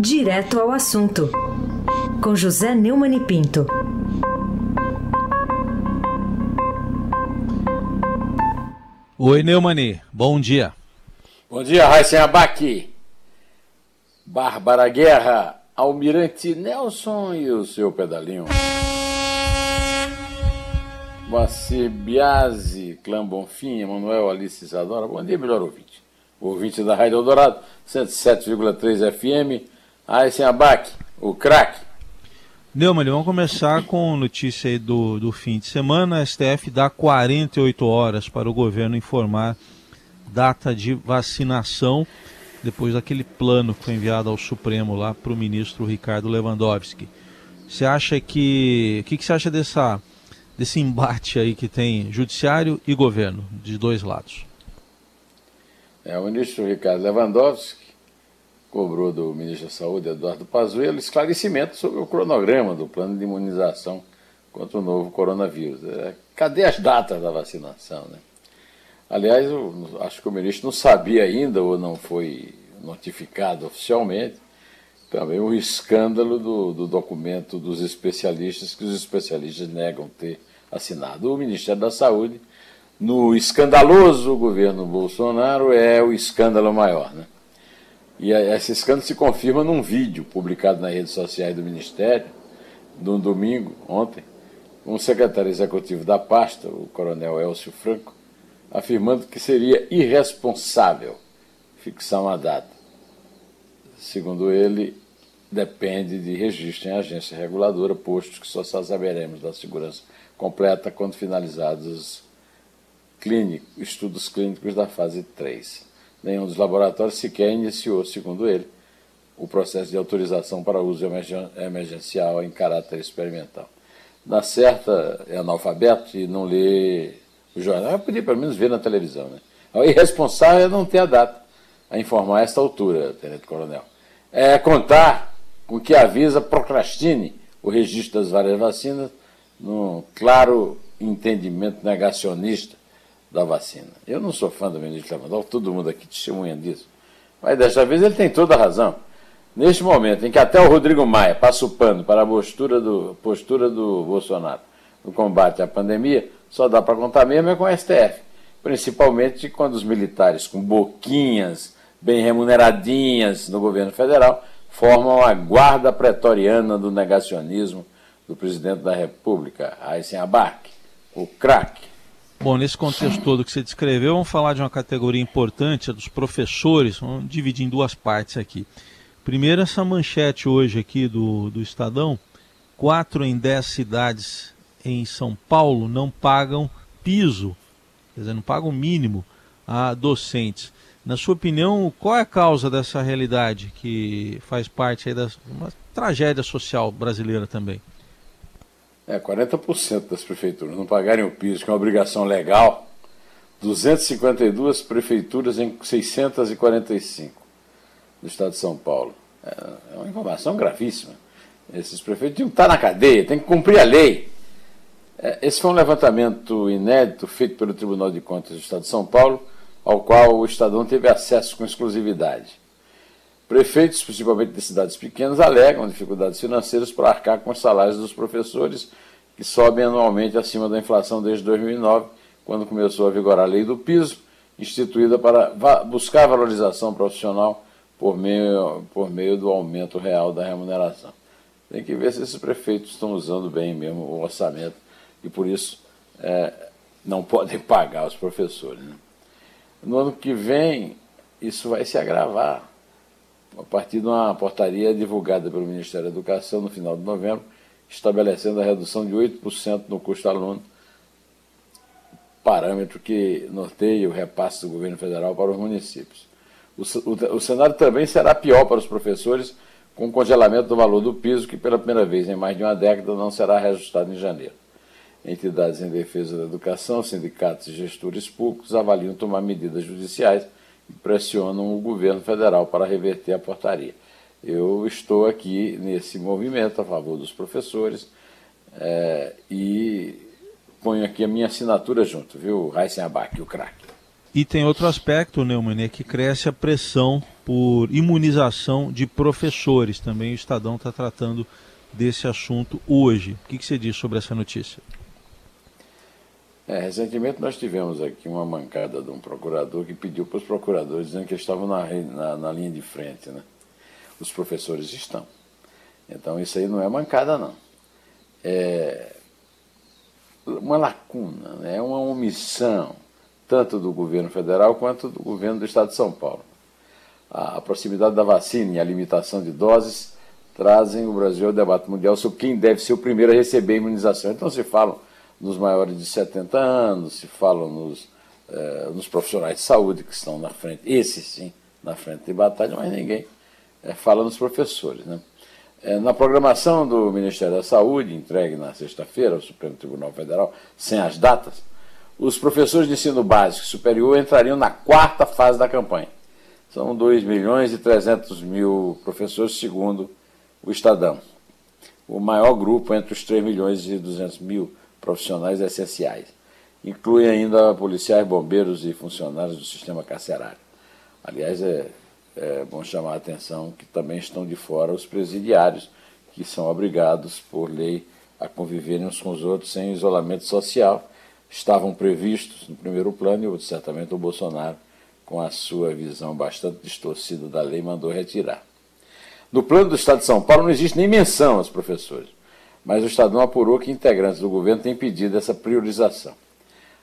Direto ao assunto, com José Neumann e Pinto. Oi, Neumani, bom dia. Bom dia, Raíssen Abac. Bárbara Guerra, Almirante Nelson e o seu pedalinho. Moacir Biasi, Clã Bonfim, Emanuel Alice Isadora. Bom dia, melhor ouvinte. O ouvinte da Rádio Eldorado, 107,3 FM. Aysen Abac, o craque. Neumann, vamos começar com notícia aí do, do fim de semana. A STF dá 48 horas para o governo informar data de vacinação depois daquele plano que foi enviado ao Supremo lá para o ministro Ricardo Lewandowski. Você acha que. O que, que você acha dessa, desse embate aí que tem judiciário e governo, de dois lados? É, o ministro Ricardo Lewandowski cobrou do ministro da Saúde, Eduardo Pazuello, esclarecimento sobre o cronograma do plano de imunização contra o novo coronavírus. É, cadê as datas da vacinação? Né? Aliás, acho que o ministro não sabia ainda ou não foi notificado oficialmente também o escândalo do, do documento dos especialistas, que os especialistas negam ter assinado. O Ministério da Saúde, no escandaloso governo Bolsonaro, é o escândalo maior. Né? E esse escândalo se confirma num vídeo publicado nas redes sociais do Ministério, no domingo, ontem, um secretário executivo da pasta, o coronel Elcio Franco, afirmando que seria irresponsável fixar uma data. Segundo ele, depende de registro em agência reguladora, posto que só saberemos da segurança completa quando finalizados clínico, estudos clínicos da fase 3 nenhum dos laboratórios sequer iniciou, segundo ele, o processo de autorização para uso emergencial em caráter experimental. Na certa, é analfabeto e não lê o jornal, eu podia pelo menos ver na televisão. Né? O irresponsável é não ter a data a informar a esta altura, Tenente Coronel. É contar com que avisa procrastine o registro das várias vacinas num claro entendimento negacionista da vacina. Eu não sou fã do ministro Lewandowski, todo mundo aqui testemunha disso. Mas desta vez ele tem toda a razão. Neste momento em que até o Rodrigo Maia passa o pano para a postura do, postura do Bolsonaro no combate à pandemia, só dá para contar mesmo é com o STF. Principalmente quando os militares com boquinhas bem remuneradinhas no governo federal formam a guarda pretoriana do negacionismo do presidente da República, Abac, o craque. Bom, nesse contexto todo que você descreveu, vamos falar de uma categoria importante, a dos professores. Vamos dividir em duas partes aqui. Primeiro, essa manchete hoje aqui do, do Estadão: quatro em dez cidades em São Paulo não pagam piso, quer dizer, não pagam mínimo a docentes. Na sua opinião, qual é a causa dessa realidade que faz parte aí da uma tragédia social brasileira também? É, 40% das prefeituras não pagarem o piso, que é uma obrigação legal, 252 prefeituras em 645 do estado de São Paulo. É, é uma informação gravíssima. Esses prefeitos tinham que estar na cadeia, têm que cumprir a lei. É, esse foi um levantamento inédito feito pelo Tribunal de Contas do Estado de São Paulo, ao qual o Estadão teve acesso com exclusividade. Prefeitos, principalmente de cidades pequenas, alegam dificuldades financeiras para arcar com os salários dos professores, que sobem anualmente acima da inflação desde 2009, quando começou a vigorar a lei do piso, instituída para buscar valorização profissional por meio, por meio do aumento real da remuneração. Tem que ver se esses prefeitos estão usando bem mesmo o orçamento e por isso é, não podem pagar os professores. Né? No ano que vem, isso vai se agravar a partir de uma portaria divulgada pelo Ministério da Educação no final de novembro, estabelecendo a redução de 8% no custo aluno, parâmetro que norteia o repasse do governo federal para os municípios. O, o, o cenário também será pior para os professores, com o congelamento do valor do piso, que pela primeira vez em mais de uma década não será reajustado em janeiro. Entidades em defesa da educação, sindicatos e gestores públicos avaliam tomar medidas judiciais pressionam o governo federal para reverter a portaria. Eu estou aqui nesse movimento a favor dos professores é, e ponho aqui a minha assinatura junto, viu, Raíssen Abac, o craque. E tem outro aspecto, Neumann, é que cresce a pressão por imunização de professores. Também o Estadão está tratando desse assunto hoje. O que, que você diz sobre essa notícia? É, recentemente nós tivemos aqui uma mancada de um procurador que pediu para os procuradores dizendo que estavam na, na, na, linha de frente. Né? Os professores estão. Então isso aí não é mancada, não. É uma lacuna, né? é uma omissão, tanto do governo federal quanto do governo do Estado de São Paulo. A proximidade da vacina e a limitação de doses trazem o Brasil ao debate mundial sobre quem deve ser o primeiro a receber a imunização. Então se falam nos maiores de 70 anos, se falam nos, eh, nos profissionais de saúde que estão na frente, esses sim, na frente de batalha, mas ninguém eh, fala nos professores. Né? Eh, na programação do Ministério da Saúde, entregue na sexta-feira ao Supremo Tribunal Federal, sem as datas, os professores de ensino básico e superior entrariam na quarta fase da campanha. São 2 milhões e 300 mil professores, segundo o Estadão. O maior grupo entre os 3 milhões e 200 mil profissionais essenciais. Inclui ainda policiais, bombeiros e funcionários do sistema carcerário. Aliás, é, é bom chamar a atenção que também estão de fora os presidiários, que são obrigados por lei a conviverem uns com os outros sem isolamento social. Estavam previstos no primeiro plano e certamente o Bolsonaro, com a sua visão bastante distorcida da lei, mandou retirar. No plano do Estado de São Paulo não existe nem menção aos professores mas o Estadão apurou que integrantes do governo têm pedido essa priorização.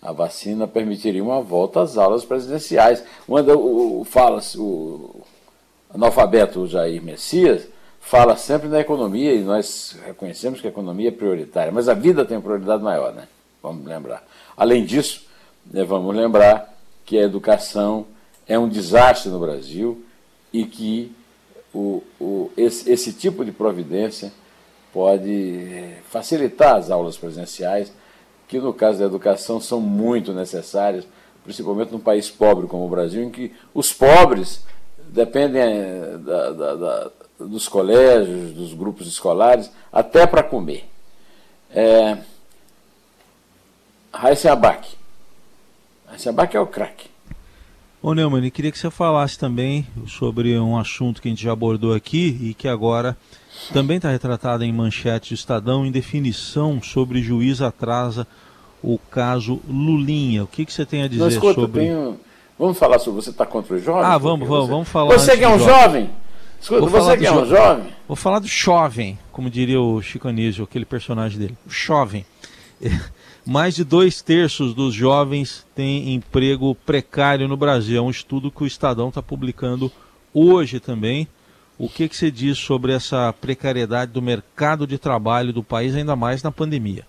A vacina permitiria uma volta às aulas presidenciais. Quando o, o, fala, o analfabeto Jair Messias fala sempre na economia, e nós reconhecemos que a economia é prioritária, mas a vida tem prioridade maior, né? Vamos lembrar. Além disso, né, vamos lembrar que a educação é um desastre no Brasil e que o, o, esse, esse tipo de providência pode eh, facilitar as aulas presenciais, que no caso da educação são muito necessárias, principalmente num país pobre como o Brasil, em que os pobres dependem eh, da, da, da, dos colégios, dos grupos escolares, até para comer. É. Raíssa Abac é o craque. Ô Neumann, queria que você falasse também sobre um assunto que a gente já abordou aqui e que agora também está retratado em manchete do Estadão em definição sobre juiz atrasa o caso Lulinha. O que, que você tem a dizer Não, escuta, sobre. Tenho... Vamos falar sobre você está contra os jovens? Ah, vamos, vamos, você... vamos falar. Você que é um jovem? jovem? Escuta, Vou você que é um jo... jovem? Vou falar do jovem, como diria o Chico Anísio, aquele personagem dele. O jovem. Mais de dois terços dos jovens têm emprego precário no Brasil. É um estudo que o Estadão está publicando hoje também. O que, que você diz sobre essa precariedade do mercado de trabalho do país, ainda mais na pandemia?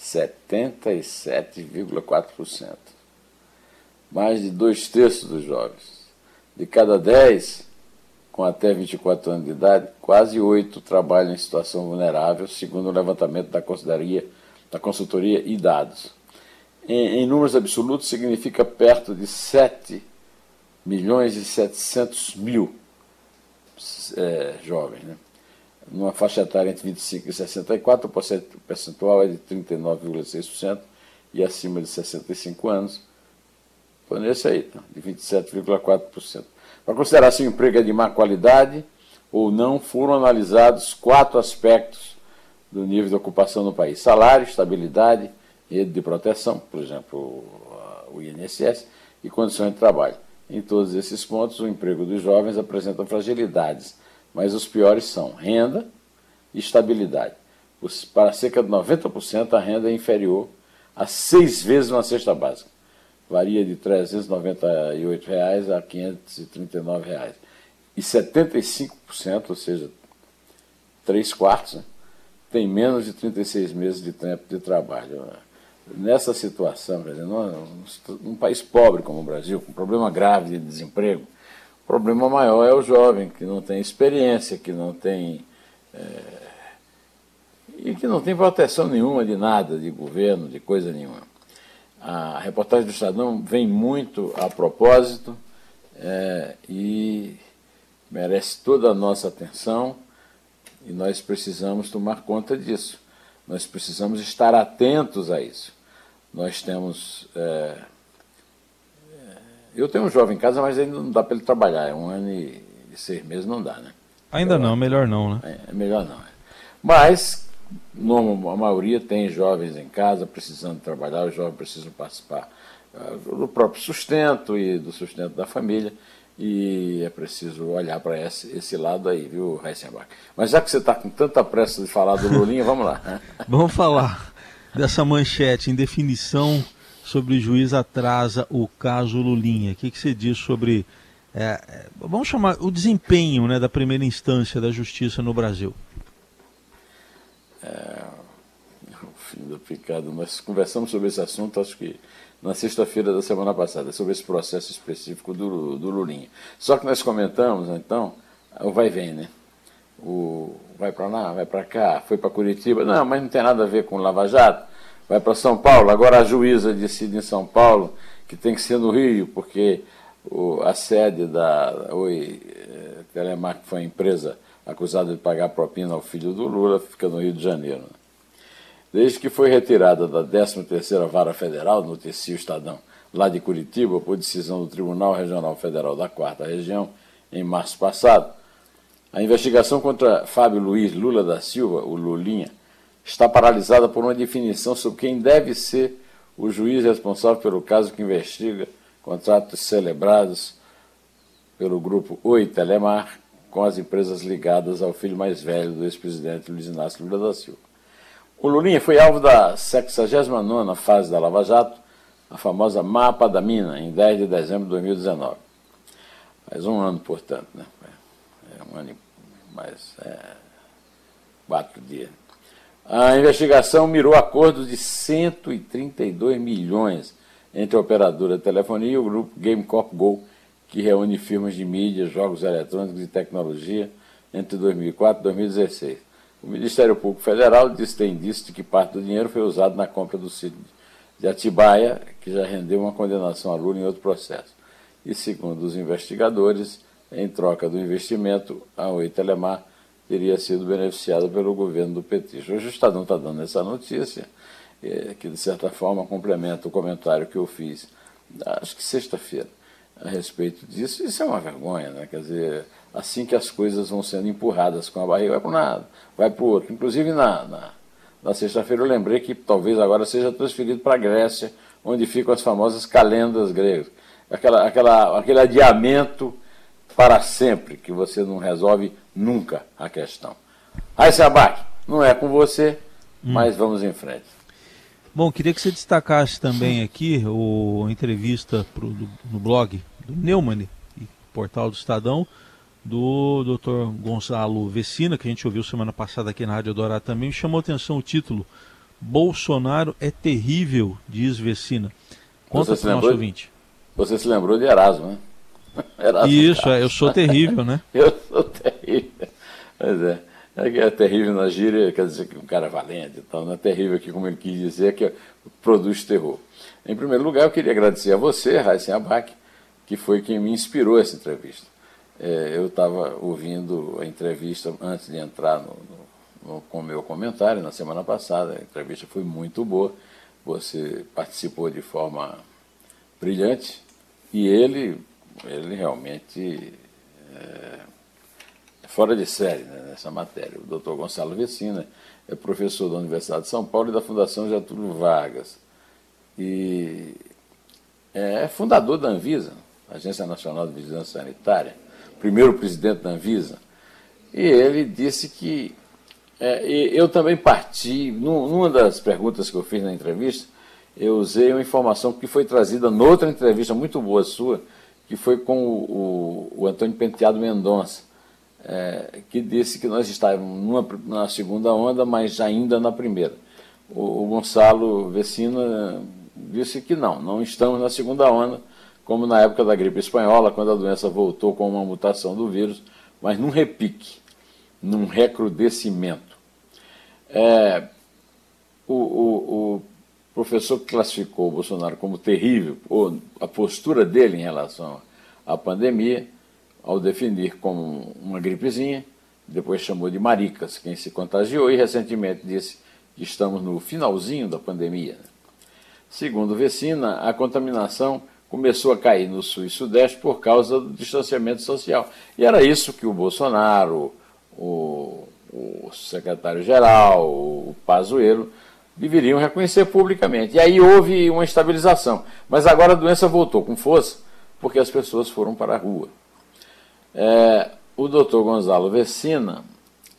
77,4%. Mais de dois terços dos jovens. De cada dez com até 24 anos de idade, quase oito trabalham em situação vulnerável, segundo o levantamento da consultoria, da consultoria e dados. Em, em números absolutos, significa perto de 7 milhões e 700 mil é, jovens. Né? Numa faixa etária entre 25 e 64, o percentual é de 39,6% e acima de 65 anos, foi nesse aí, então, de 27,4%. Para considerar se o emprego é de má qualidade ou não, foram analisados quatro aspectos do nível de ocupação no país: salário, estabilidade, rede de proteção, por exemplo, o INSS, e condições de trabalho. Em todos esses pontos, o emprego dos jovens apresenta fragilidades, mas os piores são renda e estabilidade. Para cerca de 90%, a renda é inferior a seis vezes uma cesta básica. Varia de 398 reais a 539 reais. E 75%, ou seja, 3 quartos, né, tem menos de 36 meses de tempo de trabalho nessa situação, quer num país pobre como o Brasil, com problema grave de desemprego, o problema maior é o jovem que não tem experiência, que não tem. É, e que não tem proteção nenhuma de nada, de governo, de coisa nenhuma. A reportagem do Estadão vem muito a propósito é, e merece toda a nossa atenção e nós precisamos tomar conta disso. Nós precisamos estar atentos a isso. Nós temos é, Eu tenho um jovem em casa, mas ainda não dá para ele trabalhar. É um ano e seis meses não dá, né? Ainda não, melhor não, né? É, é melhor não. É. Mas no, a maioria tem jovens em casa precisando trabalhar, os jovens precisam participar uh, do próprio sustento e do sustento da família. E é preciso olhar para esse, esse lado aí, viu, Heisenbach? Mas já que você está com tanta pressa de falar do Lulinha, vamos lá. vamos falar dessa manchete em definição sobre o juiz atrasa o caso Lulinha. O que, que você diz sobre, é, é, vamos chamar, o desempenho né, da primeira instância da justiça no Brasil? É, o fim do picado. Nós conversamos sobre esse assunto, acho que na sexta-feira da semana passada, sobre esse processo específico do, do Lulinha. Só que nós comentamos, então, o vai vem, né? O vai para lá, vai para cá, foi para Curitiba. Não, mas não tem nada a ver com Lava Jato. Vai para São Paulo. Agora a juíza decide em São Paulo que tem que ser no Rio, porque o, a sede da Oi eh, Telemar, que foi a empresa acusada de pagar propina ao filho do Lula, fica no Rio de Janeiro. Desde que foi retirada da 13ª Vara Federal, noticia o Estadão, lá de Curitiba, por decisão do Tribunal Regional Federal da 4 Região, em março passado, a investigação contra Fábio Luiz Lula da Silva, o Lulinha, está paralisada por uma definição sobre quem deve ser o juiz responsável pelo caso que investiga contratos celebrados pelo grupo Oi Telemar com as empresas ligadas ao filho mais velho do ex-presidente Luiz Inácio Lula da Silva. O Lulinha foi alvo da 69ª fase da Lava Jato, a famosa Mapa da Mina, em 10 de dezembro de 2019. Faz um ano, portanto, né? É um ano e mais é, quatro dias. A investigação mirou acordos de 132 milhões entre a operadora telefonia e o grupo GameCorp Go, que reúne firmas de mídia, jogos eletrônicos e tecnologia entre 2004 e 2016. O Ministério Público Federal diz, tem indício de que parte do dinheiro foi usado na compra do sítio de Atibaia, que já rendeu uma condenação a Lula em outro processo. E, segundo os investigadores, em troca do investimento, a Oi Telemar teria sido beneficiada pelo governo do PT. Hoje o Estadão está dando essa notícia, é, que de certa forma complementa o comentário que eu fiz, acho que sexta-feira, a respeito disso. Isso é uma vergonha, né? Quer dizer, assim que as coisas vão sendo empurradas com a barriga, vai para um lado, vai para o outro. Inclusive na, na, na sexta-feira eu lembrei que talvez agora seja transferido para a Grécia, onde ficam as famosas calendas gregas. Aquela, aquela, aquele adiamento para sempre, que você não resolve nunca a questão. Aí, Sabac, não é com você, hum. mas vamos em frente. Bom, queria que você destacasse também aqui o entrevista pro, do, no blog do Neumann, portal do Estadão, do Dr. Gonçalo Vecina, que a gente ouviu semana passada aqui na Rádio Dourado também, me chamou a atenção o título Bolsonaro é terrível, diz Vecina. Conta para o nosso ouvinte. Você se lembrou de Erasmo, né? Erasmo Isso, é, eu sou terrível, né? eu sou terrível. Pois é. É, é terrível na gíria, quer dizer que um cara é valente e tal, não é terrível aqui, como ele quis dizer, que produz terror. Em primeiro lugar, eu queria agradecer a você, Raíssen Abac, que foi quem me inspirou essa entrevista. É, eu estava ouvindo a entrevista antes de entrar no, no, no, com o meu comentário na semana passada, a entrevista foi muito boa, você participou de forma brilhante e ele, ele realmente é fora de série né, nessa matéria. O doutor Gonçalo Vecina é professor da Universidade de São Paulo e da Fundação Getúlio Vargas. E é fundador da Anvisa, Agência Nacional de Vigilância Sanitária, primeiro presidente da Anvisa. E ele disse que. É, eu também parti, numa das perguntas que eu fiz na entrevista, eu usei uma informação que foi trazida noutra entrevista muito boa sua, que foi com o, o, o Antônio Penteado Mendonça, é, que disse que nós estávamos numa, na segunda onda, mas ainda na primeira. O, o Gonçalo Vecina disse que não, não estamos na segunda onda, como na época da gripe espanhola, quando a doença voltou com uma mutação do vírus, mas num repique, num recrudescimento. É, o, o, o professor que classificou o Bolsonaro como terrível, ou a postura dele em relação à pandemia, ao definir como uma gripezinha, depois chamou de maricas quem se contagiou e recentemente disse que estamos no finalzinho da pandemia. Segundo Vecina, a contaminação começou a cair no sul e sudeste por causa do distanciamento social. E era isso que o Bolsonaro, o, o secretário-geral, o Pazuello, deveriam reconhecer publicamente. E aí houve uma estabilização. Mas agora a doença voltou com força porque as pessoas foram para a rua. É, o doutor Gonzalo Vecina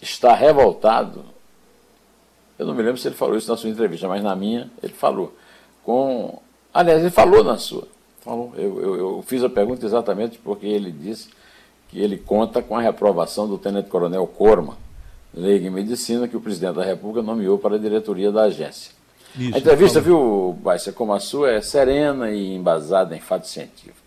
está revoltado. Eu não me lembro se ele falou isso na sua entrevista, mas na minha ele falou. Com, aliás, ele falou na sua. Falou. Eu, eu, eu fiz a pergunta exatamente porque ele disse que ele conta com a reprovação do tenente-coronel Corma, leigo em medicina, que o presidente da República nomeou para a diretoria da agência. Isso, a entrevista, viu, Baixa, como a sua, é serena e embasada em fatos científicos.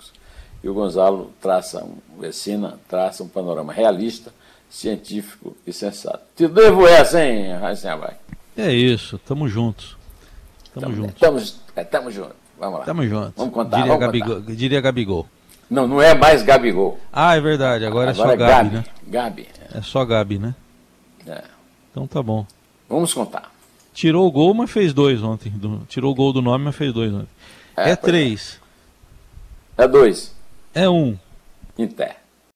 E o Gonzalo traça, um, Vecina traça um panorama realista, científico e sensato. Te devo essa, hein, Raíssa? É isso, tamo juntos. Tamo, tamo juntos. Tamo, é, tamo juntos. Vamos lá. Tamo juntos. Vamos contar. Diria, vamos Gabigol, contar. diria Gabigol. Não, não é mais Gabigol. Ah, é verdade. Agora, Agora é só é Gabi, Gabi. né? Gabi. É só Gabi, né? É. Então tá bom. Vamos contar. Tirou o gol, mas fez dois ontem. Do- tirou o gol do nome, mas fez dois ontem. É, É, é. três. É dois. É um. Inter.